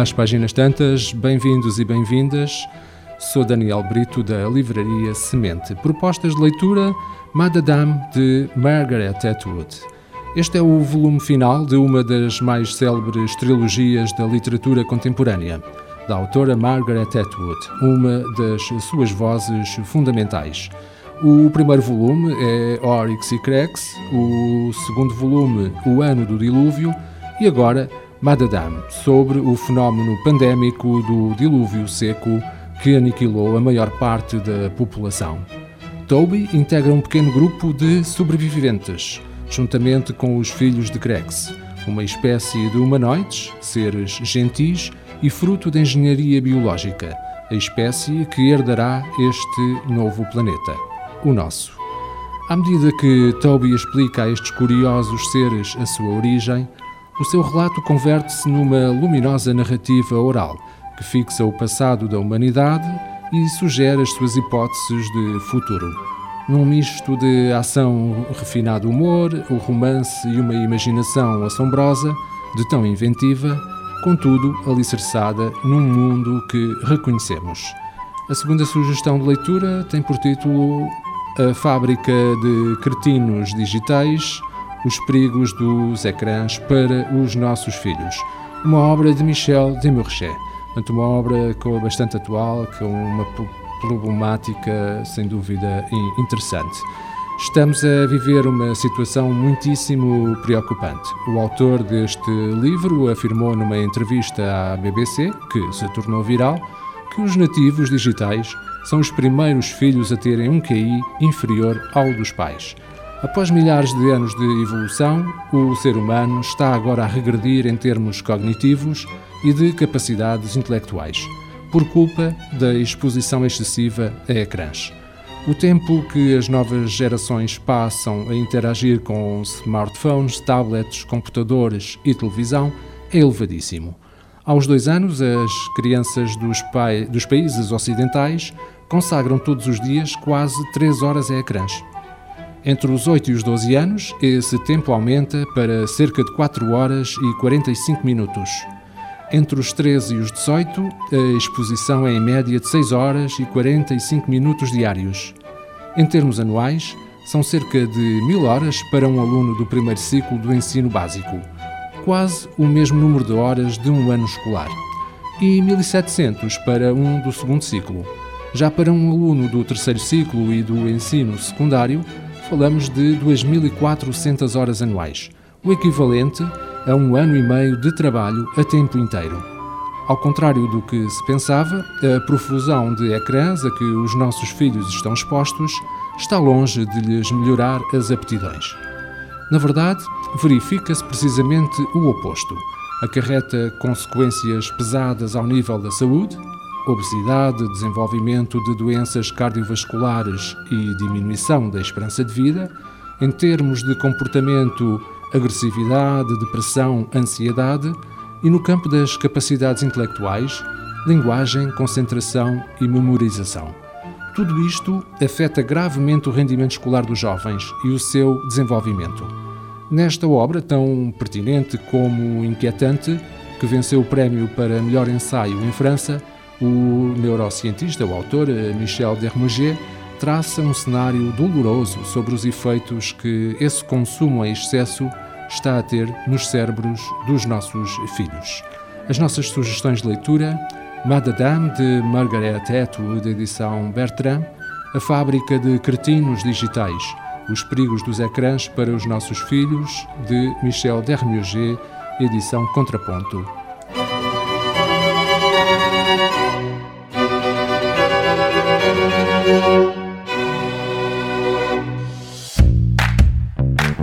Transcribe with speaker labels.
Speaker 1: às páginas tantas, bem-vindos e bem-vindas. Sou Daniel Brito da Livraria Semente. Propostas de leitura Madame de Margaret Atwood. Este é o volume final de uma das mais célebres trilogias da literatura contemporânea, da autora Margaret Atwood, uma das suas vozes fundamentais. O primeiro volume é Oryx e Creix, o segundo volume, O Ano do Dilúvio, e agora Madadam, sobre o fenómeno pandémico do dilúvio seco que aniquilou a maior parte da população. Toby integra um pequeno grupo de sobreviventes, juntamente com os filhos de Crex, uma espécie de humanoides, seres gentis e fruto da engenharia biológica, a espécie que herdará este novo planeta, o nosso. À medida que Toby explica a estes curiosos seres a sua origem, o seu relato converte-se numa luminosa narrativa oral que fixa o passado da humanidade e sugere as suas hipóteses de futuro. Num misto de ação, refinado humor, o romance e uma imaginação assombrosa, de tão inventiva, contudo alicerçada num mundo que reconhecemos. A segunda sugestão de leitura tem por título A Fábrica de Cretinos Digitais Os Perigos dos Ecrãs para os Nossos Filhos, uma obra de Michel Desmarchais Portanto, uma obra bastante atual, com uma problemática sem dúvida interessante. Estamos a viver uma situação muitíssimo preocupante. O autor deste livro afirmou numa entrevista à BBC, que se tornou viral, que os nativos digitais são os primeiros filhos a terem um QI inferior ao dos pais. Após milhares de anos de evolução, o ser humano está agora a regredir em termos cognitivos e de capacidades intelectuais, por culpa da exposição excessiva a ecrãs. O tempo que as novas gerações passam a interagir com smartphones, tablets, computadores e televisão é elevadíssimo. Aos dois anos, as crianças dos, dos países ocidentais consagram todos os dias quase três horas a ecrãs. Entre os 8 e os 12 anos, esse tempo aumenta para cerca de 4 horas e 45 minutos. Entre os 13 e os 18, a exposição é em média de 6 horas e 45 minutos diários. Em termos anuais, são cerca de 1000 horas para um aluno do primeiro ciclo do ensino básico, quase o mesmo número de horas de um ano escolar, e 1700 para um do segundo ciclo. Já para um aluno do terceiro ciclo e do ensino secundário, falamos de 2.400 horas anuais, o equivalente a um ano e meio de trabalho a tempo inteiro. Ao contrário do que se pensava, a profusão de ecrãs a que os nossos filhos estão expostos está longe de lhes melhorar as aptidões. Na verdade, verifica-se precisamente o oposto. Acarreta consequências pesadas ao nível da saúde, obesidade, desenvolvimento de doenças cardiovasculares e diminuição da esperança de vida, em termos de comportamento, agressividade, depressão, ansiedade, e no campo das capacidades intelectuais, linguagem, concentração e memorização. Tudo isto afeta gravemente o rendimento escolar dos jovens e o seu desenvolvimento. Nesta obra, tão pertinente como inquietante, que venceu o prémio para melhor ensaio em França, o neurocientista, o autor eh, Michel Dermoget, traça um cenário doloroso sobre os efeitos que esse consumo em excesso está a ter nos cérebros dos nossos filhos. As nossas sugestões de leitura: Madame de Margaret Atwood, edição Bertrand, A Fábrica de Cretinos Digitais, Os Perigos dos Ecrãs para os Nossos Filhos, de Michel Dermoget, edição Contraponto.